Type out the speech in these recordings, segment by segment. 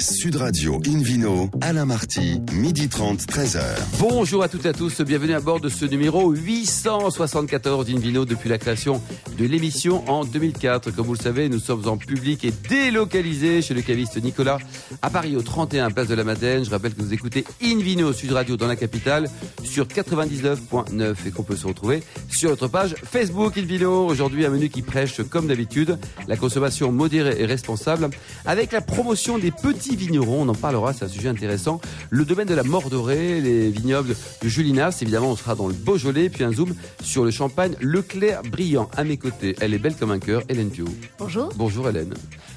Sud Radio Invino, Alain Marty, midi 30, 13h. Bonjour à toutes et à tous, bienvenue à bord de ce numéro 874 d'Invino depuis la création de l'émission en 2004. Comme vous le savez, nous sommes en public et délocalisés chez le caviste Nicolas à Paris au 31 Place de la Madeleine. Je rappelle que vous écoutez Invino Sud Radio dans la capitale sur 99.9 et qu'on peut se retrouver sur notre page Facebook Invino. Aujourd'hui, un menu qui prêche comme d'habitude la consommation modérée et responsable avec la promotion des petits vignerons. On en parlera, c'est un sujet intéressant. Le domaine de la Mordorée, les vignobles de Julinas. Évidemment, on sera dans le Beaujolais. Puis un zoom sur le champagne Leclerc brillant. À mes côtés, elle est belle comme un cœur, Hélène Pio. Bonjour. Bonjour Hélène.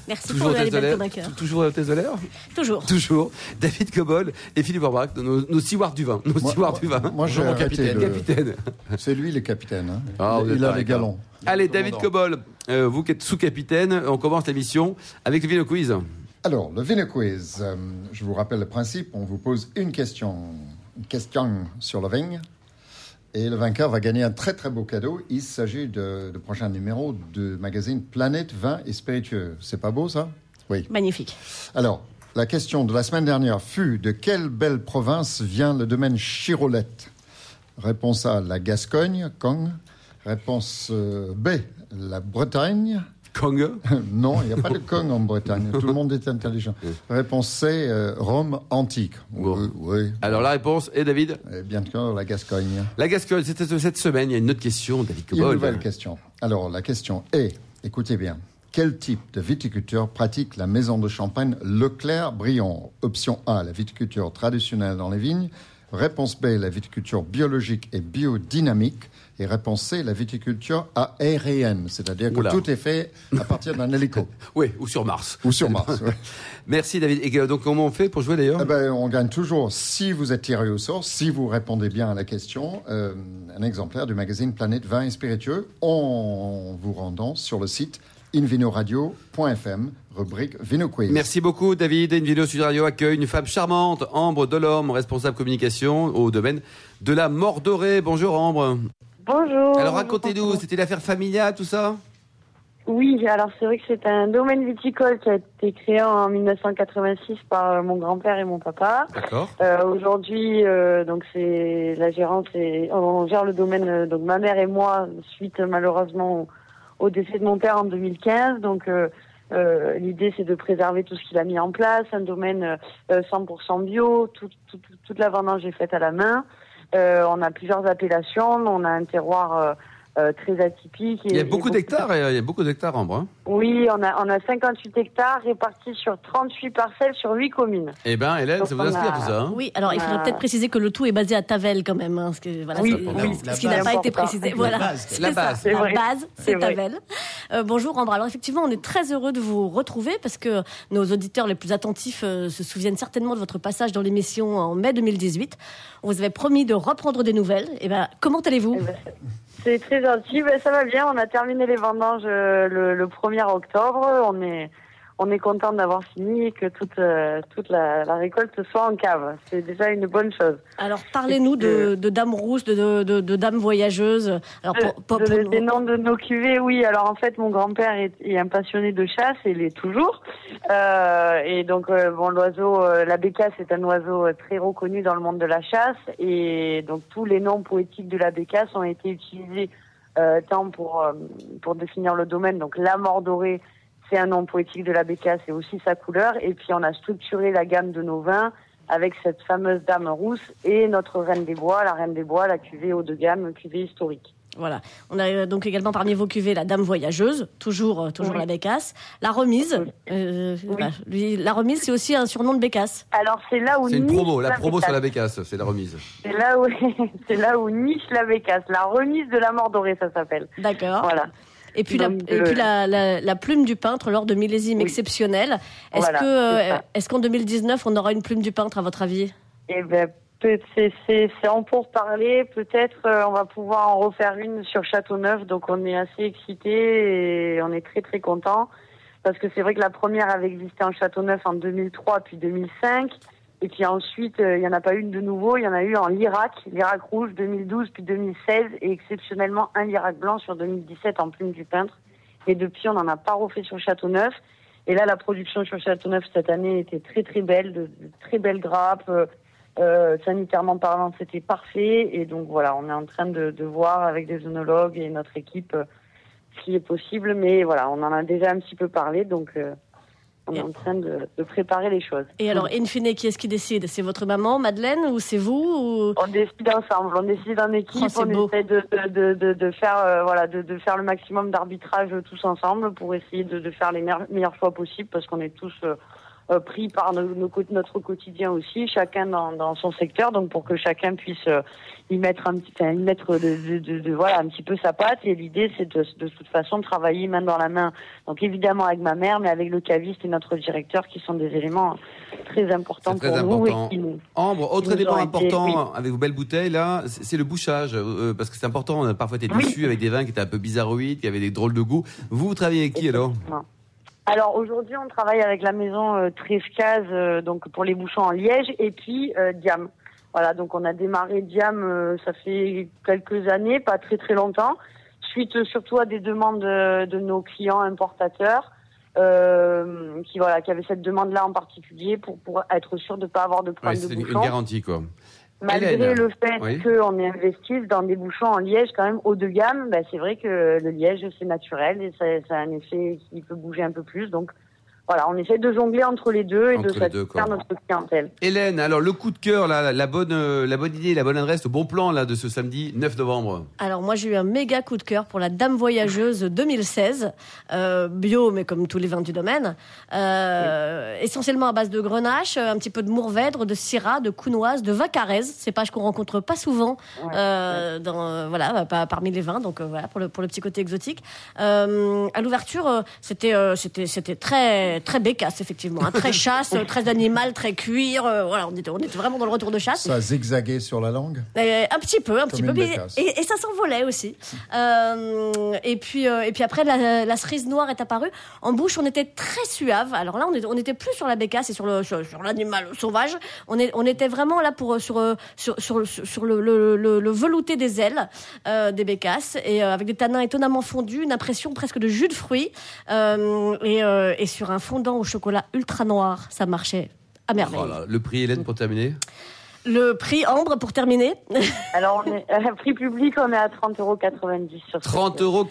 Merci Toujours pour comme un cœur. Toujours hôtesse de l'air Toujours. Toujours. David Cobol et Philippe Orbach, nos, nos stewards du vin. Nos Moi- du vin. moi, mon arrêté capitaine. de- capitaine. C'est lui le capitaine. hein. Ah, il a les galons. Allez, David Cobol, euh, vous qui êtes sous-capitaine, on commence l'émission avec le Vino Quiz. Alors, le Vino Quiz. euh, je vous rappelle le principe. On vous pose une question, une question sur le vin. Et le vainqueur va gagner un très très beau cadeau. Il s'agit de, de prochain numéro du magazine Planète Vin et Spiritueux. C'est pas beau ça? Oui. Magnifique. Alors, la question de la semaine dernière fut de quelle belle province vient le domaine Chirolette? Réponse A, la Gascogne, Kong. Réponse euh, B, la Bretagne. Kong? non, il n'y a pas de Kong en Bretagne. Tout le monde est intelligent. Réponse C, euh, Rome antique. Bon. Oui, oui. Alors la réponse est David? Et bien sûr, la Gascogne. La Gascogne, c'était cette semaine, il y a une autre question, David Une nouvelle question. Alors, la question est, écoutez bien, quel type de viticulture pratique la maison de champagne Leclerc-Briand? Option A, la viticulture traditionnelle dans les vignes. Réponse B, la viticulture biologique et biodynamique. Et réponse C, la viticulture aérienne, c'est-à-dire que tout est fait à partir d'un hélico Oui, ou sur Mars. ou sur Mars. ouais. Merci David. Et euh, donc comment on fait pour jouer d'ailleurs Eh ben, on gagne toujours, si vous êtes tiré au sort, si vous répondez bien à la question, euh, un exemplaire du magazine Planète Vin et Spiritueux en vous rendant sur le site invinoradio.fm, rubrique Vino Quiz. Merci beaucoup David. Sud Radio accueille une femme charmante, Ambre Delorme, responsable communication au domaine de la Mordorée. Bonjour Ambre. Bonjour. Alors racontez-nous, c'était l'affaire familiale, tout ça? Oui, alors c'est vrai que c'est un domaine viticole qui a été créé en 1986 par euh, mon grand-père et mon papa. D'accord. Euh, Aujourd'hui, euh, donc c'est la gérante, et on gère le domaine. donc ma mère et moi, suite malheureusement au, au décès de mon père en 2015. Donc euh, euh, l'idée c'est de préserver tout ce qu'il a mis en place, un domaine euh, 100% bio, tout, tout- tout- toute la vendange est faite à la main. Euh, on a plusieurs appellations, on a un terroir euh, euh, très atypique. et- Il y a beaucoup d'hectares, il y a beaucoup d'hectares Ambre. hein. Oui, on a, on a 58 hectares répartis sur 38 parcelles sur 8 communes. Eh ben Hélène, Donc, ça vous inspire a- tout ça hein Oui, alors il faudrait Ah. peut-être préciser que le tout est basé à Tavel quand même. hein, parce que, voilà, Oui, c'est- oui, ce qui n'a base. pas été précisé. La Voilà. base, C'est la base. C'est. Tavel. Euh, bonjour Ambre. Alors effectivement, on est très heureux de vous retrouver parce que nos auditeurs les plus attentifs euh, se souviennent certainement de votre passage dans l'émission en mai 2018. On vous avait promis de reprendre des nouvelles. Et ben, comment allez-vous? Eh ben, c'est- C'est très gentil. Ben, ça va bien. On a terminé les vendanges euh, le, le 1er octobre. On est, on est content d'avoir fini et que toute, euh, toute la, la récolte soit en cave. C'est déjà une bonne chose. Alors parlez-nous de, de Dame Rousse, de, de, de Dame Voyageuse. Alors pour, pour- pour- des noms de nos cuvées, oui. Alors en fait, mon grand-père est, est un passionné de chasse et l'est toujours. Euh, et donc, euh, bon, l'oiseau, euh, la bécasse est un oiseau très reconnu dans le monde de la chasse. Et donc, tous les noms poétiques de la bécasse ont été utilisés tant pour pour définir le domaine. Donc, la mort dorée, c'est un nom poétique de la bécasse et aussi sa couleur. Et puis, on a structuré la gamme de nos vins avec cette fameuse dame rousse et notre reine des bois, la reine des bois, la cuvée haut de gamme, cuvée historique. Voilà. On a donc également parmi vos cuvées la Dame Voyageuse, toujours, euh, toujours Oui. la Bécasse. La Remise. euh. Lui, la Remise, c'est aussi un surnom de Bécasse. Alors c'est là où C'est une niche promo, la promo sur la bécasse. bécasse, c'est la remise. C'est là où c'est là où niche la bécasse, la remise de la mort dorée, ça s'appelle. D'accord. Voilà. Et puis, la, Donc, et euh, puis la, la, la plume du peintre lors de millésimes Oui. exceptionnels. Est-ce Voilà, que euh, est-ce qu'en 2019 on aura une plume du peintre à votre avis? Et ben c'est en pour parler. Peut-être euh, on va pouvoir en refaire une sur Châteauneuf. Donc on est assez excités et on est très très contents parce que c'est vrai que la première avait existé en Châteauneuf en 2003 puis 2005. Et puis ensuite, euh, il n'y en a pas une de nouveau, il y en a eu en Lirac, Lirac rouge 2012 puis 2016 et exceptionnellement un Lirac blanc sur 2017 en plume du peintre. Et depuis, on n'en a pas refait sur Châteauneuf. Et là, la production sur Châteauneuf cette année était très très belle, de, très belles grappes. Euh, sanitairement parlant, c'était parfait. Et donc voilà, on est en train de, voir avec des œnologues et notre équipe ce qui est possible. Mais voilà, on en a déjà un petit peu parlé, donc on est en train de, de, préparer les choses. Et alors, in fine, qui est-ce qui décide? C'est votre maman, Madeleine, ou c'est vous ou... On décide ensemble, on décide en équipe, oh, on essaie de, de, de, faire euh, voilà, de, faire le maximum d'arbitrage tous ensemble pour essayer de, faire les meilleurs choix possibles parce qu'on est tous euh, pris par notre quotidien aussi, chacun dans, son secteur, donc pour que chacun puisse euh, y mettre un petit, y mettre de, voilà un petit peu sa patte. Et l'idée, c'est de, de toute façon de travailler main dans la main. Donc évidemment avec ma mère, mais avec le caviste et notre directeur, qui sont des éléments très importants pour important. nous. Ambre, autre élément important avec vos belles bouteilles là, c'est le bouchage, euh, parce que c'est important. On a parfois été déçus avec des vins qui étaient un peu bizarroïdes, qui avaient des drôles de goût. Vous, vous travaillez avec qui alors? Alors aujourd'hui, on travaille avec la maison euh, Trescaz, euh, donc pour les bouchons en liège, et puis euh, Diam. Voilà, donc on a démarré Diam, euh, ça fait quelques années, pas très très longtemps, suite surtout à des demandes de nos clients importateurs. qui voilà qui avaient cette demande là en particulier pour pour être sûr de pas avoir de problème de bouchons. C'est une garantie quoi malgré le fait qu'on est investi dans des bouchons en liège quand même haut de gamme, bah, c'est vrai que le liège c'est naturel et ça, ça, a un effet qui peut bouger un peu plus. Donc voilà, on essaie de jongler entre les deux et de satisfaire notre clientèle. Hélène, alors le coup de cœur, la, la, bonne, euh, la bonne idée, la bonne adresse, le bon plan là de ce samedi 9 novembre. Alors moi j'ai eu un méga coup de cœur pour la Dame Voyageuse 2016, euh, bio mais comme tous les vins du domaine, euh, essentiellement à base de grenache, un petit peu de mourvèdre, de syrah, de counoise, de vacarès, c'est pas qu'on rencontre pas souvent euh, dans voilà parmi les vins, donc voilà pour le pour le petit côté exotique. à l'ouverture c'était c'était c'était très très, bécasse, effectivement. Hein. Très chasse, très animal, très cuir. Euh, voilà, on était, on était vraiment dans le retour de chasse. Ça zigzaguait sur la langue euh, Un petit peu, un petit peu. et, ça s'envolait aussi. Euh, et, puis, et puis après, la, cerise noire est apparue. En bouche, on était très suave. Alors là, on, était, on était plus sur la bécasse et sur le sur, l'animal sauvage. On, est, on était vraiment là pour sur sur sur, sur le, le, le, velouté des ailes des bécasses et avec des tanins étonnamment fondus, une impression presque de jus de fruits et, et sur un fondant au chocolat ultra noir. Ça marchait à merveille. Oh le prix, Hélène, pour terminer? Le prix Ambre pour terminer? Alors, on est, euh, prix public, on est à 30,90 euros sur 30,90 euros.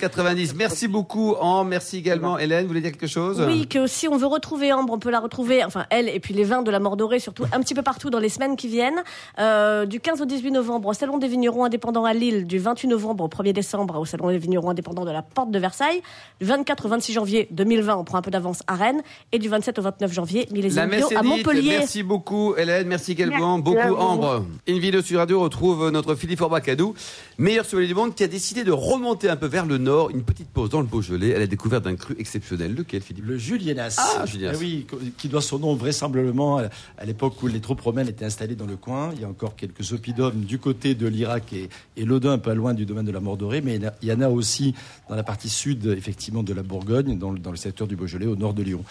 Merci beaucoup, Ambre. Merci également. Hélène, vous voulez dire quelque chose? Oui, que si on veut retrouver Ambre, on peut la retrouver, enfin, elle et puis les vins de la Mordorée, surtout un petit peu partout dans les semaines qui viennent. Euh, du 15 au 18 novembre au Salon des vignerons indépendants à Lille, du 28 novembre au 1er décembre au Salon des vignerons indépendants de la Porte de Versailles, du 24 au 26 janvier 2020, on prend un peu d'avance à Rennes, et du 27 au 29 janvier, millésime à Montpellier. Merci beaucoup, Hélène. Merci également beaucoup, Ambre. Une vidéo sur Radio retrouve notre Philippe Orbacadou, meilleur sommelier du monde, qui a décidé de remonter un peu vers le nord. Une petite pause dans le Beaujolais. Elle a découvert d'un cru exceptionnel. Lequel, Philippe Le Julienas. Ah, Julienas. Eh oui, qui doit son nom vraisemblablement à l'époque où les troupes romaines étaient installées dans le coin. Il y a encore quelques oppidums du côté de l'Irak et, et l'Odin, un peu loin du domaine de la Mordorée. Mais il y en a aussi dans la partie sud, effectivement, de la Bourgogne, dans, le secteur du Beaujolais, au nord de Lyon.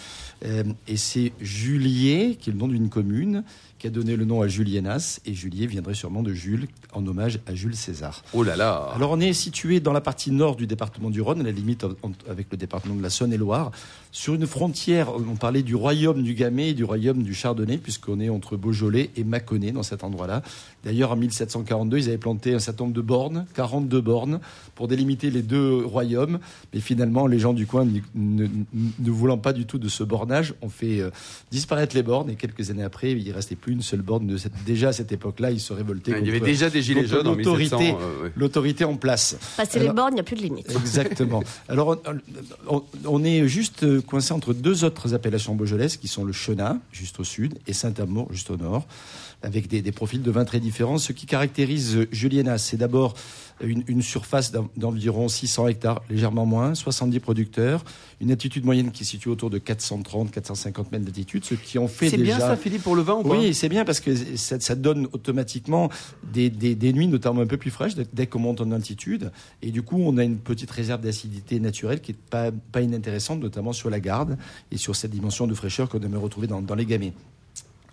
Euh, et c'est Julier, qui est le nom d'une commune, qui a donné le nom à Julienas. Et Julier viendrait sûrement de Jules, en hommage à Jules César. Oh là là Alors on est situé dans la partie nord du département du Rhône, à la limite avec le département de la Saône-et-Loire, sur une frontière, on parlait du royaume du Gamay et du royaume du Chardonnay, puisqu'on est entre Beaujolais et Mâconnais dans cet endroit-là. D'ailleurs, en 1742, ils avaient planté un certain nombre de bornes, 42 bornes, pour délimiter les deux royaumes. Mais finalement, les gens du coin, ne, voulant pas du tout de ce bornage, ont fait euh, disparaître les bornes. Et quelques années après, il ne restait plus une seule borne. De déjà à cette époque-là, ils se révoltaient. il y avait déjà des gilets jaunes l'autorité, euh, l'autorité en place. Passer les bornes, il n'y a plus de limite. Exactement. Alors, on, est juste coincé entre deux autres appellations beaujolaises qui sont le Chenat, juste au sud, et Saint-Amour, juste au nord avec des, des, profils de vins très différents. Ce qui caractérise Juliena, c'est d'abord une, une, surface d'environ 600 hectares, légèrement moins, 70 producteurs, une altitude moyenne qui se situe autour de 430, 450 mètres d'altitude, ce qui en fait déjà... C'est bien ça, Philippe, pour le vin ou pas? Oui, c'est bien parce que ça, ça donne automatiquement des, des, des, nuits notamment un peu plus fraîches dès qu'on monte en altitude. Et du coup, on a une petite réserve d'acidité naturelle qui est pas, pas inintéressante, notamment sur la garde et sur cette dimension de fraîcheur qu'on aimerait retrouver dans, dans les gamets.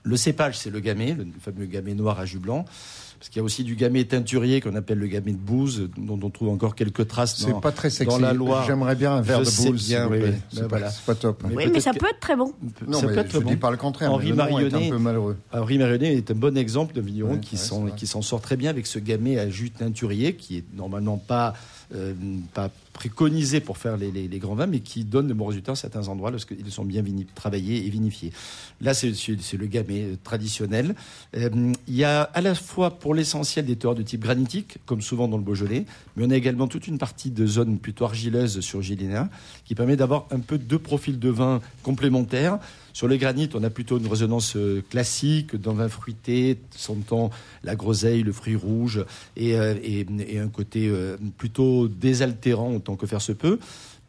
Le cépage, c'est le gamay, le fameux gamay noir à jus blanc. Parce qu'il y a aussi du gamay teinturier qu'on appelle le gamay de Bouze, dont on trouve encore quelques traces C'est dans, pas très sexy. dans la Loire. J'aimerais bien un verre Je de boule. bien, oui, oui. C'est pas, voilà. c'est pas top. Mais Oui, mais ça peut être très bon. Non, ça mais peut être je bon. dis pas le contraire. Henri Marionnet. un peu malheureux. Henri Marionnet est un bon exemple de vigneron Ouais, qui s'en sort très bien avec ce gamay à jus teinturier qui est normalement pas euh, pas préconisé pour faire les, les- les grands vins, mais qui donne de bons résultats à certains endroits lorsqu'ils sont bien travaillés et vinifiés. Là, c'est le gamay euh, traditionnel. Euh, il y a à la fois pour l'essentiel des terroirs de type granitique, comme souvent dans le Beaujolais, mais on a également toute une partie de zones plutôt argileuses sur Giléna, qui permet d'avoir un peu deux profils de vin complémentaires. Sur le granit, on a plutôt une résonance euh, classique d'un vin fruité, sentant la groseille, le fruit rouge, et, euh, et un côté euh, plutôt désaltérant autant que faire se peut.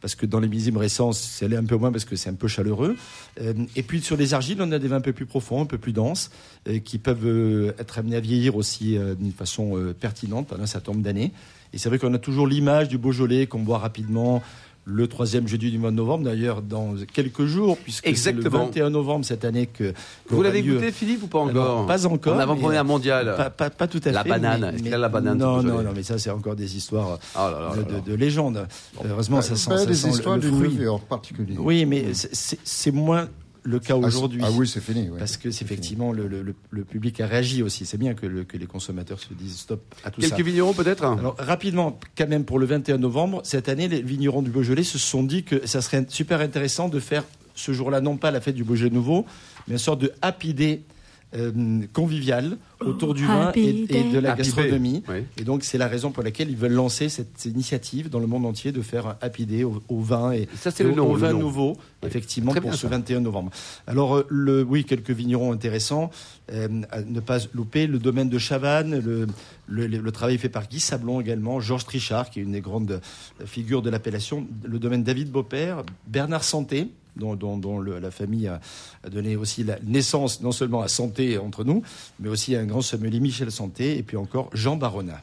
Parce que dans les millésimes récents, c'est un peu moins parce que c'est un peu chaleureux. Euh, et puis sur les argiles, on a des vins un peu plus profonds, un peu plus denses, euh, qui peuvent euh, être amenés à vieillir aussi d'une façon pertinente pendant un certain nombre d'années. Et c'est vrai qu'on a toujours l'image du Beaujolais qu'on boit rapidement le troisième jeudi du mois de novembre, d'ailleurs dans quelques jours, puisque c'est le Exactement. 21 novembre cette année que Vous l'avez lieu- goûté, Philippe, ou pas encore Alors, Pas encore. En avant-première mondiale. Pas, pas- pas tout à La fait. banane. mais- Est-ce qu'il y mais- a la banane Non, non, non, mais ça, c'est encore des histoires Oh là là de, là de- là. de légendes. Heureusement, ça sent, Bah, ça des sent le- histoires le d'une fruit. levure particulière. Oui, mais c'est- c'est c'est moins le cas Ah, aujourd'hui. Ah oui, c'est fini. ouais. Parce que c'est effectivement le, le- le- public a réagi aussi. C'est bien que, le- que les consommateurs se disent stop à tout ça. Quelques vignerons, peut-être? Alors rapidement, quand même pour le 21 novembre, cette année, les vignerons du Beaujolais se sont dit que ça serait super intéressant de faire ce jour-là, non pas la fête du Beaujolais nouveau, mais une sorte de happy day euh, convivial autour du vin Happy et, et de la Happy gastronomie. Oui. Et donc c'est la raison pour laquelle ils veulent lancer cette initiative dans le monde entier de faire un happy day au, au vin et, Ça, et le au, nom, au le vin nom. nouveau, Oui. effectivement, Très pour ce ça. 21 novembre. Alors, euh, le, oui, quelques vignerons intéressants. euh, à ne pas louper le domaine de Chavannes, le, le, le travail fait par Guy Sablon également, Georges Trichard, qui est une des grandes figures de l'appellation, le domaine David Beaupère, Bernard Santé, dont, dont- dont le- la famille a, a donné aussi la naissance non seulement à Santé entre nous, mais aussi à un grand sommelier Michel Santé, et puis encore Jean Barona.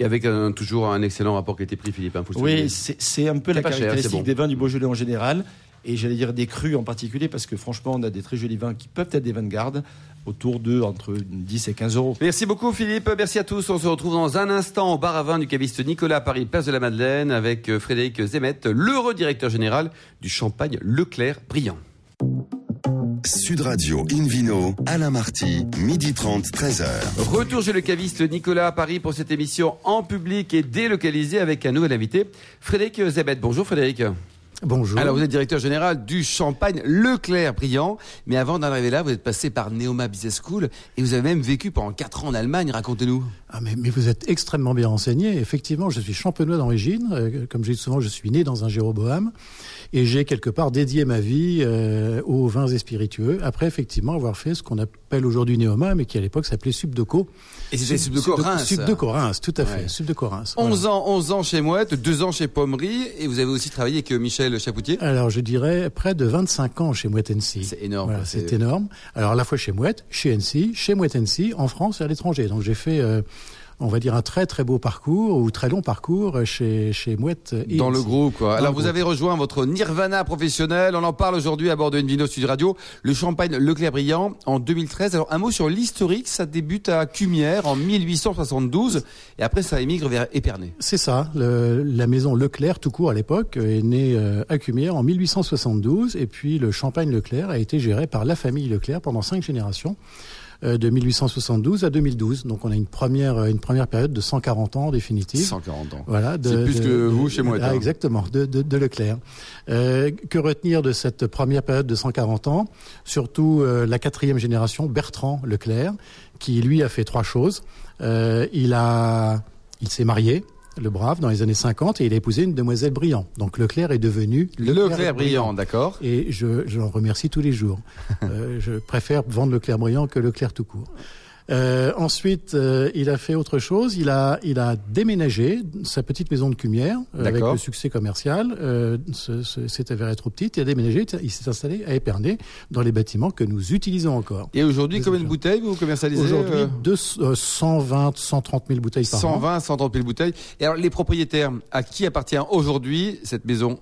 Et avec un- toujours un excellent rapport qualité-prix, Philippe. hein, faut le souligner. Oui, c'est un peu la cher, caractéristique bon. des vins du Beaujolais en général, et j'allais dire des crus en particulier, parce que franchement, on a des très jolis vins qui peuvent être des garde, autour de entre 10 et 15 euros. Merci beaucoup Philippe, merci à tous. On se retrouve dans un instant au bar à vin du caviste Nicolas à Paris, place de la Madeleine, avec euh, Frédéric Zemet, l'heureux directeur général du Champagne Leclerc Brillant. Sud Radio Invino, Alain Marty, midi 30, 13h. Retour chez le caviste Nicolas à Paris pour cette émission en public et délocalisée avec un nouvel invité, Frédéric Zemet. Bonjour Frédéric. Bonjour. Alors vous êtes directeur général du Champagne Leclerc Brillant, mais avant d'arriver là, vous êtes passé par Neoma Business School et vous avez même vécu pendant 4 ans en Allemagne, racontez-nous. Ah, mais, mais vous êtes extrêmement bien renseigné. Effectivement, je suis champenois d'origine. Euh, comme je dis souvent, je suis né dans un Jéroboam. Et j'ai quelque part dédié ma vie euh, aux vins et spiritueux. Après, effectivement, avoir fait ce qu'on appelle aujourd'hui Néoma, mais qui à l'époque s'appelait Subdeco. Et c'était Subdeco Reims. Subdeco Reims, tout à fait. Ouais. Subdeco Reims. 11 voilà. ans, 11 ans chez Mouette, 2 ans chez Pommery, et vous avez aussi travaillé avec euh, Michel Chapoutier. Alors, je dirais près de 25 ans chez Mouette NC. C'est énorme, Voilà, c'est énorme. Alors, à la fois chez Mouette, chez NC, chez Mouette NC, en France et à l'étranger. Donc, j'ai fait, euh, on va dire, un très très beau parcours ou très long parcours chez, chez Mouette et Dans le groupe, quoi. Dans Alors, vous groupe. avez rejoint votre Nirvana professionnel. On en parle aujourd'hui à bord de Invino Sud Radio. Le champagne Leclerc Brillant en 2013. Alors, un mot sur l'historique. Ça débute à Cumières en 1872. Et après, ça émigre vers Épernay. C'est ça. Le- la maison Leclerc, tout court à l'époque, est née euh, à Cumières en 1872. Et puis le champagne Leclerc a été géré par la famille Leclerc pendant cinq générations, de 1872 à 2012. Donc on a une première, une première période de 140 ans définitive. 140 ans. Voilà, C'est plus de- que vous de- chez Mouette, Ah, exactement, de, de, de Leclerc. Euh, que retenir de cette première période de 140 ans? Surtout euh, la quatrième génération, Bertrand Leclerc, qui lui a fait trois choses. Euh, il a, il s'est marié, le brave, dans les années 50, et il a épousé une demoiselle Brillant. Donc Leclerc est devenu Leclerc Brillant, d'accord. Et je, je l'en remercie tous les jours. Euh, je préfère vendre Leclerc Brillant que Leclerc tout court. Euh, ensuite, euh, il a fait autre chose. Il a, il a déménagé sa petite maison de Cumières euh, avec le succès commercial. Euh, s'est avéré trop petite. Il a déménagé. Il s'est installé à Épernay dans les bâtiments que nous utilisons encore. Et aujourd'hui, combien de bouteilles vous commercialisez Aujourd'hui, euh, deux- euh, 120, 130 000 bouteilles par an. 120, 130 000 bouteilles. Et alors, les propriétaires, à qui appartient aujourd'hui cette maison?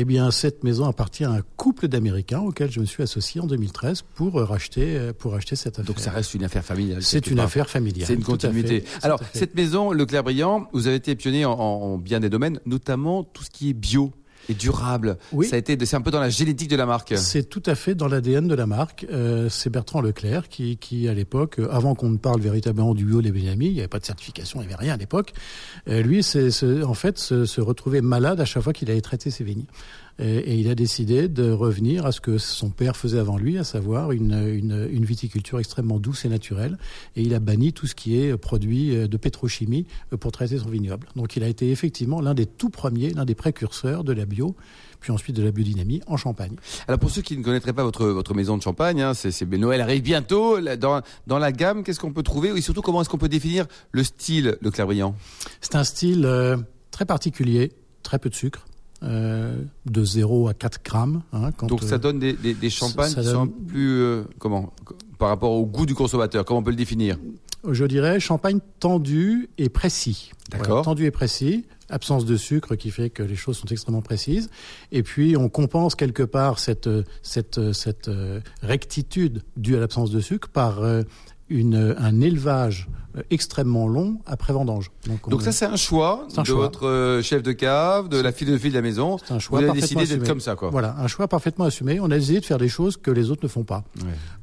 Eh bien, cette maison appartient à un couple d'Américains auquel je me suis associé en 2013 pour racheter, pour racheter cette affaire. Donc ça reste une affaire familiale. C'est une affaire familiale. C'est une continuité. Alors, cette maison, Leclerc Brillant, vous avez été pionnier en, en bien des domaines, notamment tout ce qui est bio et durable. Oui. Ça a été, c'est un peu dans la génétique de la marque. C'est tout à fait dans l'ADN de la marque. Euh, c'est Bertrand Leclerc qui, qui à l'époque, euh, avant qu'on ne parle véritablement du bio des Benjamin, il n'y avait pas de certification, il n'y avait rien à l'époque. Euh, lui, c'est, en fait, se, se retrouvait malade à chaque fois qu'il allait traiter ses vignes. Et, il a décidé de revenir à ce que son père faisait avant lui, à savoir une, une, une, viticulture extrêmement douce et naturelle. Et il a banni tout ce qui est produit de pétrochimie pour traiter son vignoble. Donc il a été effectivement l'un des tout premiers, l'un des précurseurs de la bio puis ensuite de la biodynamie en Champagne. Alors pour ceux qui ne connaîtraient pas votre, votre maison de Champagne, hein, c'est, Noël arrive bientôt. Dans, dans la gamme, qu'est-ce qu'on peut trouver? Et surtout comment est-ce qu'on peut définir le style de Clairbriand C'est un style euh, très particulier, très peu de sucre. Euh, de 0 à 4 grammes. Hein, Donc ça euh, donne des, des, des champagnes qui sont plus euh, comment par rapport au goût du consommateur. Comment on peut le définir Je dirais champagne tendu et précis. D'accord. tendu et précis. Absence de sucre qui fait que les choses sont extrêmement précises. Et puis on compense quelque part cette cette cette rectitude due à l'absence de sucre par une, un élevage euh, extrêmement long après vendange. Donc, ça c'est un choix de votre euh, chef de cave, de la philosophie de la maison. C'est un choix Vous avez décidé d'être comme ça quoi. Voilà, un choix parfaitement assumé. On a décidé de faire des choses que les autres ne font pas.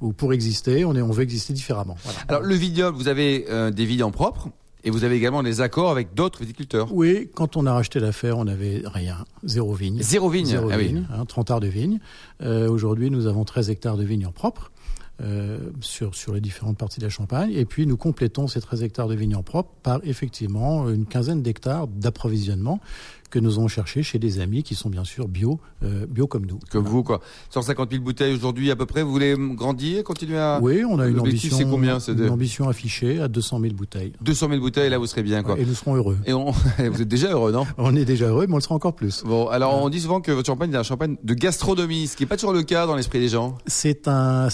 Ou pour exister, on, est, on veut exister différemment. Alors le vignoble, vous avez euh, des vignes en propre et vous avez également des accords avec d'autres viticulteurs. Oui, quand on a racheté l'affaire, on n'avait rien, zéro vigne. Zéro vigne, zéro ah vigne, hein, 30 arts de vigne. Aujourd'hui, nous avons 13 hectares de vignes en propre. Euh, sur, sur les différentes parties de la Champagne. Et puis nous complétons ces 13 hectares de vignes en propre par effectivement une quinzaine d'hectares d'approvisionnement que nous avons cherché chez des amis qui sont bien sûr bio, euh, bio comme nous. Comme vous, quoi. 150 000 bouteilles aujourd'hui à peu près. Vous voulez grandir, continuer à. Oui, on a une ambition. c'est combien Une ambition affichée à 200 000 bouteilles. 200 000 bouteilles, là vous serez bien, quoi. Et nous serons heureux. Et on... vous êtes déjà heureux, non? On est déjà heureux, mais on le sera encore plus. Bon, alors on dit souvent que votre champagne est un champagne de gastronomie, ce qui n'est pas toujours le cas dans l'esprit des gens. C'est un,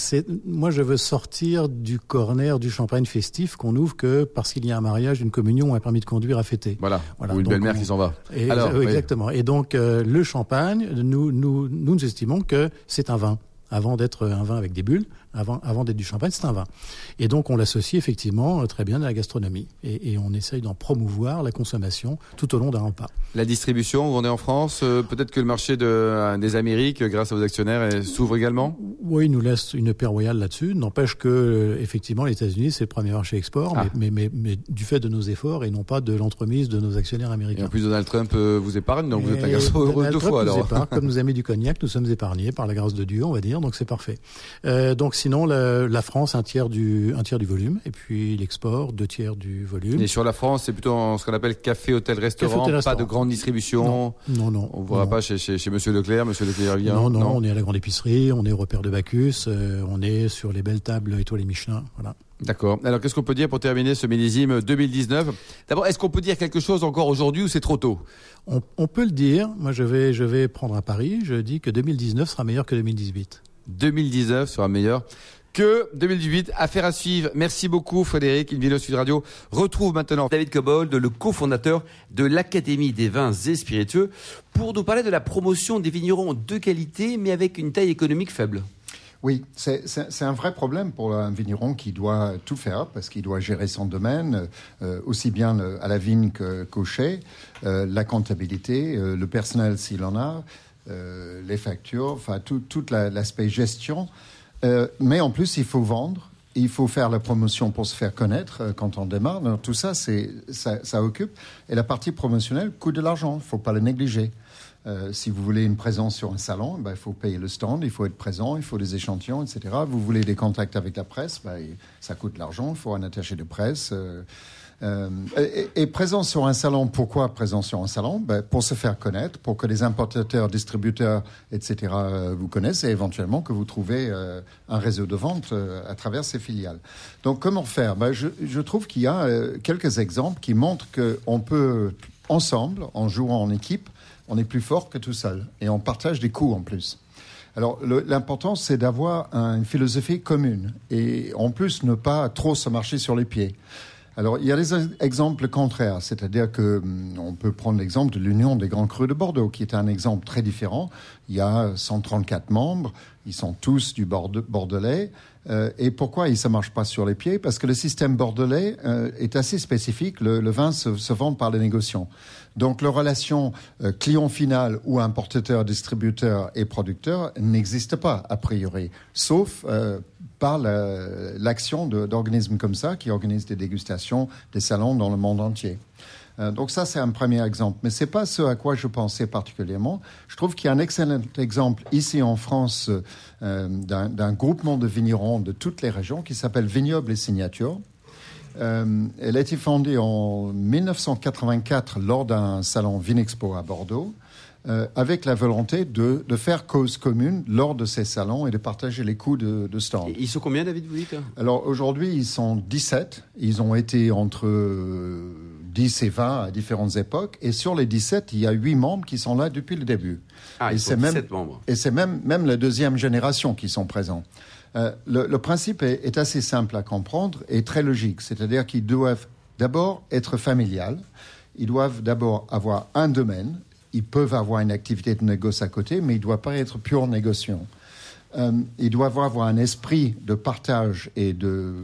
moi je veux sortir du corner du champagne festif qu'on ouvre que parce qu'il y a un mariage, une communion un permis de conduire à fêter. Voilà. voilà. Ou une belle-mère qui s'en va. Et, alors, exactement. Et donc euh, le champagne, nous, nous, nous estimons que c'est un vin avant d'être un vin avec des bulles avant, avant d'être du champagne, c'est un vin. Et donc on l'associe effectivement euh, très bien à la gastronomie. Et, et on essaye d'en promouvoir la consommation tout au long d'un repas. La distribution, vous en est en France euh, Peut-être que le marché de, euh, des Amériques, grâce à vos actionnaires, s'ouvre également? Oui, il nous laisse une paix royale là-dessus. N'empêche que, effectivement, les États-Unis, c'est le premier marché export, ah. mais, mais, mais, du fait de nos efforts et non pas de l'entremise de nos actionnaires américains. Et en plus, Donald Trump vous épargne, donc vous êtes un garçon heureux deux fois alors. Épargne, comme nous amis du cognac, nous sommes épargnés par la grâce de Dieu, on va dire, donc c'est parfait. Euh, donc sinon, la, la France, un tiers du, un tiers du volume, et puis l'export, deux tiers du volume. Et sur la France, c'est plutôt ce qu'on appelle café, hôtel, restaurant, pas de grande distribution. Non, non. On ne voit pas chez, chez, chez, Monsieur Leclerc, Monsieur Leclerc vient. Non, non, on est à la grande épicerie, on est au repère de Bacchus, euh, on est sur les belles tables étoilées Michelin, voilà. D'accord. Alors, qu'est-ce qu'on peut dire pour terminer ce millésime 2019 D'abord, est-ce qu'on peut dire quelque chose encore aujourd'hui ou c'est trop tôt? On, on, peut le dire. Moi, je vais, je vais prendre un pari. Je dis que 2019 sera meilleur que 2018. 2019 sera meilleur que 2018. Affaire à suivre. Merci beaucoup Frédéric. Une vidéo Sud Radio retrouve maintenant David Cobold, le cofondateur de l'Académie des vins et spiritueux, pour nous parler de la promotion des vignerons de qualité, mais avec une taille économique faible. Oui, c'est un vrai problème pour un vigneron qui doit tout faire parce qu'il doit gérer son domaine, euh, aussi bien à la vigne qu'au chai, euh, la comptabilité, euh, le personnel s'il en a, les factures, enfin tout, tout l'aspect gestion. Euh, mais en plus, il faut vendre. Il faut faire la promotion pour se faire connaître euh, quand on démarre. tout ça, ça, occupe. Et la partie promotionnelle coûte de l'argent. Il ne faut pas le négliger. Euh, si vous voulez une présence sur un salon, ben, il faut payer le stand, il faut être présent, il faut des échantillons, etc. Vous voulez des contacts avec la presse, ben, ça coûte de l'argent, il faut un attaché de presse. Euh, euh, et, présent sur un salon, pourquoi présent sur un salon ben, Pour se faire connaître, pour que les importateurs, distributeurs, etc. Euh, vous connaissent et éventuellement que vous trouvez euh, un réseau de vente à travers ces filiales. Donc comment faire? Ben, je, je, trouve qu'il y a quelques exemples qui montrent qu'on peut, ensemble, en jouant en équipe, on est plus fort que tout seul. Et on partage des coûts en plus. Alors l'important, c'est d'avoir une philosophie commune et en plus ne pas trop se marcher sur les pieds. Alors, il y a des exemples contraires, c'est-à-dire que hum, on peut prendre l'exemple de l'Union des Grands Crus de Bordeaux, qui est un exemple très différent. Il y a 134 membres, ils sont tous du Borde- Bordelais. Euh, et pourquoi il ne marche pas sur les pieds? Parce que le système bordelais euh, est assez spécifique. Le, vin se, vend par les négociants. Donc, la relation euh, client final ou importateur, distributeur et producteur n'existe pas, a priori, sauf par la- l'action d'organismes comme ça qui organisent des dégustations, des salons dans le monde entier. Euh, donc ça, c'est un premier exemple. Mais c'est pas ce à quoi je pensais particulièrement. Je trouve qu'il y a un excellent exemple ici en France euh, d'un groupement de vignerons de toutes les régions qui s'appelle Vignoble et Signature. Euh, elle a été fondée en 1984 lors d'un salon Vinexpo à Bordeaux, euh, avec la volonté de, de faire cause commune lors de ces salons et de partager les coûts de, de stand. Et Ils sont combien, David, vous dites? Alors aujourd'hui, ils sont 17. Ils ont été entre 10 et 20 à différentes époques. Et sur les 17, il y a 8 membres qui sont là depuis le début. Ah, Et c'est même- 17 membres. Et c'est même, même la deuxième génération qui sont présents. Euh, le, le principe est, est assez simple à comprendre et très logique. C'est-à-dire qu'ils doivent d'abord être familial. Ils doivent d'abord avoir un domaine. Ils peuvent avoir une activité de négoce à côté, mais ils ne doivent pas être purs négociants. Euh, ils doivent avoir un esprit de partage et de,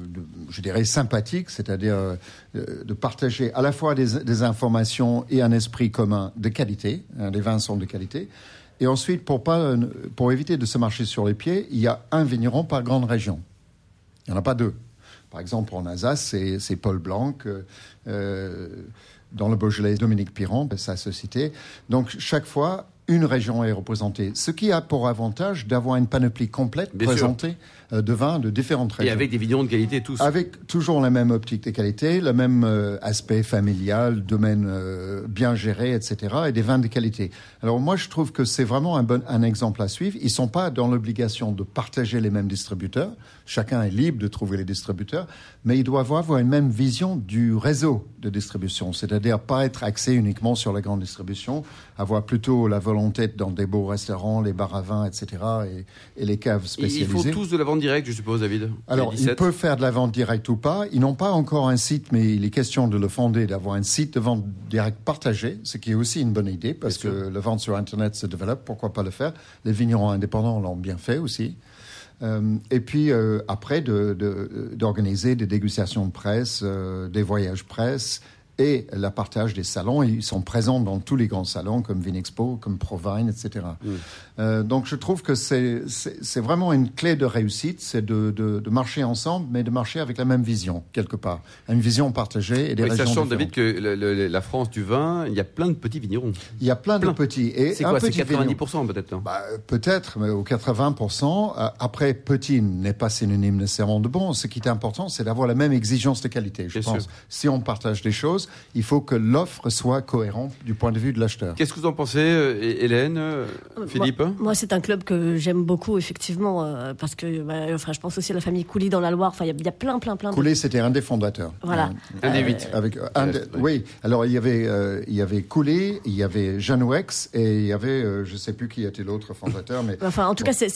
je dirais, sympathique, c'est-à-dire euh, de partager à la fois des, informations et un esprit commun de qualité. hein, les vins sont de qualité. Et ensuite, pour, pas, euh, pour éviter de se marcher sur les pieds, il y a un vigneron par grande région. Il n'y en a pas deux. Par exemple, en Alsace, c'est- Paul Blanc. euh, dans le Beaujolais, Dominique Piron, sa société. Donc, chaque fois, une région est représentée. Ce qui a pour avantage d'avoir une panoplie complète Bien présentée de vins de différentes régions. Et avec des vignerons de qualité tous. Avec toujours la même optique de qualité, le même euh, aspect familial, domaine euh, bien géré, etc., et des vins de qualité. Alors moi, je trouve que c'est vraiment un bon un exemple à suivre. Ils sont pas dans l'obligation de partager les mêmes distributeurs. Chacun est libre de trouver les distributeurs, mais ils doivent avoir une même vision du réseau de distribution, c'est-à-dire pas être axé uniquement sur la grande distribution, avoir plutôt la volonté d'être dans des beaux restaurants, les bars à vin, etc., et, et les caves spécialisées. font tous de la vente directe, je suppose, David. Alors, ils 17. peuvent faire de la vente directe ou pas. Ils n'ont pas encore un site, mais il est question de le fonder, d'avoir un site de vente directe partagé, ce qui est aussi une bonne idée, parce Bien que la vente sur Internet se développe, pourquoi pas le faire? Les vignerons indépendants l'ont bien fait aussi. Euh, et puis euh, après, de- de- d'organiser des dégustations de presse, euh, des voyages presse et le partage des salons. Ils sont présents dans tous les grands salons comme Vinexpo, comme Provine, etc. Euh, donc je trouve que c'est vraiment une clé de réussite, c'est de, de, de marcher ensemble, mais de marcher avec la même vision, quelque part. Une vision partagée et des Oui, régions sachant. David, que le- le- la France du vin, il y a plein de petits vignerons. Il y a plein, plein. de petits. Et C'est quoi C'est petit vigneron- 90% peut-être bah, Peut-être, mais au 80%. euh, Après, petit n'est pas synonyme nécessairement de bon. Ce qui est important, c'est d'avoir la même exigence de qualité. Je Bien pense. sûr. Si on partage des choses, il faut que l'offre soit cohérente du point de vue de l'acheteur. Qu'est-ce que vous en pensez, euh, Hélène, euh, Philippe Moi, moi, c'est un club que j'aime beaucoup, effectivement, euh, parce que bah, enfin, je pense aussi à la famille Coulis dans la Loire. Enfin, il y a- il y, a plein, plein, plein de. Coulet, c'était un des fondateurs. Voilà. Euh, Un des huit. Avec, euh, un des- Oui. alors il y avait, euh, il y avait Coulet, il y avait Janouex et il y avait, euh, je ne sais plus qui était l'autre fondateur, mais Enfin, en tout cas, c'est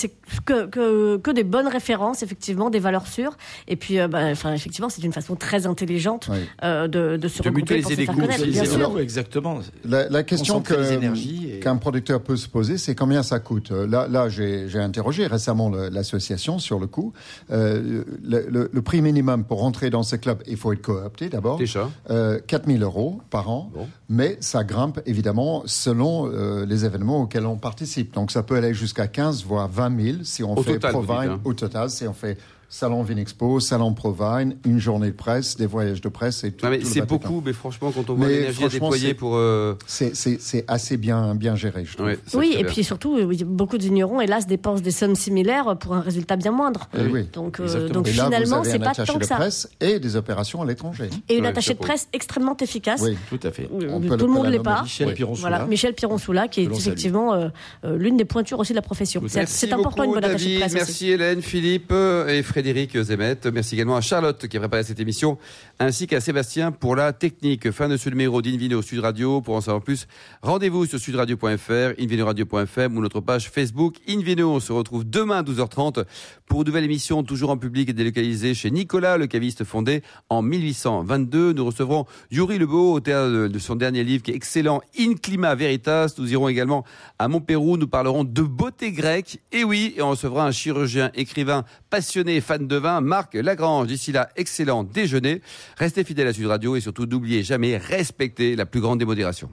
que, que, que des bonnes références, effectivement, des valeurs sûres. Et puis, euh, bah, enfin, effectivement, c'est une façon très intelligente Oui. euh, de, de se De regrouper mutualiser les coûts, Bien sûr. Exactement. La, la question et- qu'un producteur peut se poser, c'est combien ça coûte. Euh, Là, là j'ai interrogé récemment l'association sur le coût. Euh, le, le- le prix minimum pour rentrer dans ce club, il faut être coopté d'abord. Déjà. Euh, 4 000 euros par an, Bon. mais ça grimpe évidemment selon euh, les événements auxquels on participe. Donc ça peut aller jusqu'à 15 voire 20 000 si on Au fait total, dites, hein. au total, si on fait salon Vinexpo, salon Provine, une journée de presse, des voyages de presse et tout. Le c'est beaucoup, mais franchement, quand on voit l'énergie à franchement, déployer c'est- pour. euh, C'est- assez bien, bien géré, je trouve. ouais, Oui, et bien. puis surtout, oui, beaucoup de vignerons, hélas, dépensent des sommes similaires pour un résultat bien moindre. Eh oui. Donc, euh, donc Et là, finalement, c'est pas tant que de ça. presse et des opérations à l'étranger. Et une Ouais, attachée de presse extrêmement efficace. Oui. Tout à fait. On Tout le- monde la l'est pas. Michel. Piron-Soula. Voilà, Michel Piron-Soula, qui est effectivement euh, euh, l'une des pointures aussi de la profession. C'est important une beaucoup, bonne attachée de presse. Merci Hélène, Philippe et Frédéric. Frédéric Zemet. Merci également à Charlotte qui a préparé cette émission, ainsi qu'à Sébastien pour la technique. Fin de ce numéro d'Invino Sud Radio. Pour en savoir plus, rendez-vous sur sudradio.fr, invinoradio.fm ou notre page Facebook Invino. On se retrouve demain à 12h30 pour une nouvelle émission, toujours en public et délocalisée chez Nicolas, le caviste fondé en 1822. Nous recevrons Yuri Lebeau, auteur de son dernier livre qui est excellent, In Clima Veritas. Nous irons également à Montpérou. Nous parlerons de beauté grecque. Et oui, et on recevra un chirurgien, écrivain, passionné fan de vin, Marc Lagrange. D'ici là, excellent déjeuner. Restez fidèles à Sud Radio et surtout n'oubliez jamais, respecter la plus grande démodération.